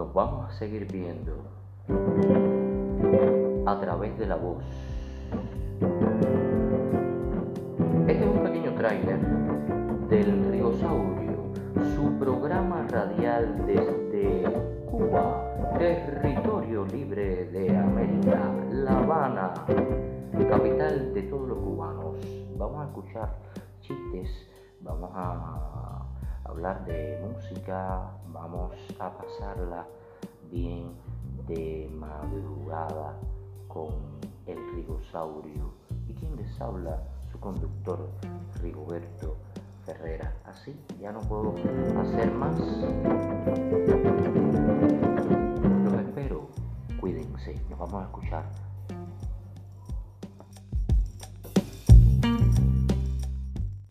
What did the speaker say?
nos vamos a seguir viendo a través de la voz. Este es un pequeño tráiler del Rigosaurio, su programa radial desde Cuba, territorio libre de América, La Habana, capital de todos los cubanos. Vamos a escuchar chistes, vamos a hablar de música, vamos a pasarla bien de madrugada con el Rigosaurio. ¿Y quién les habla? Su conductor, Rigoberto Ferrera. Así ya no puedo hacer más. Los espero. Cuídense. Nos vamos a escuchar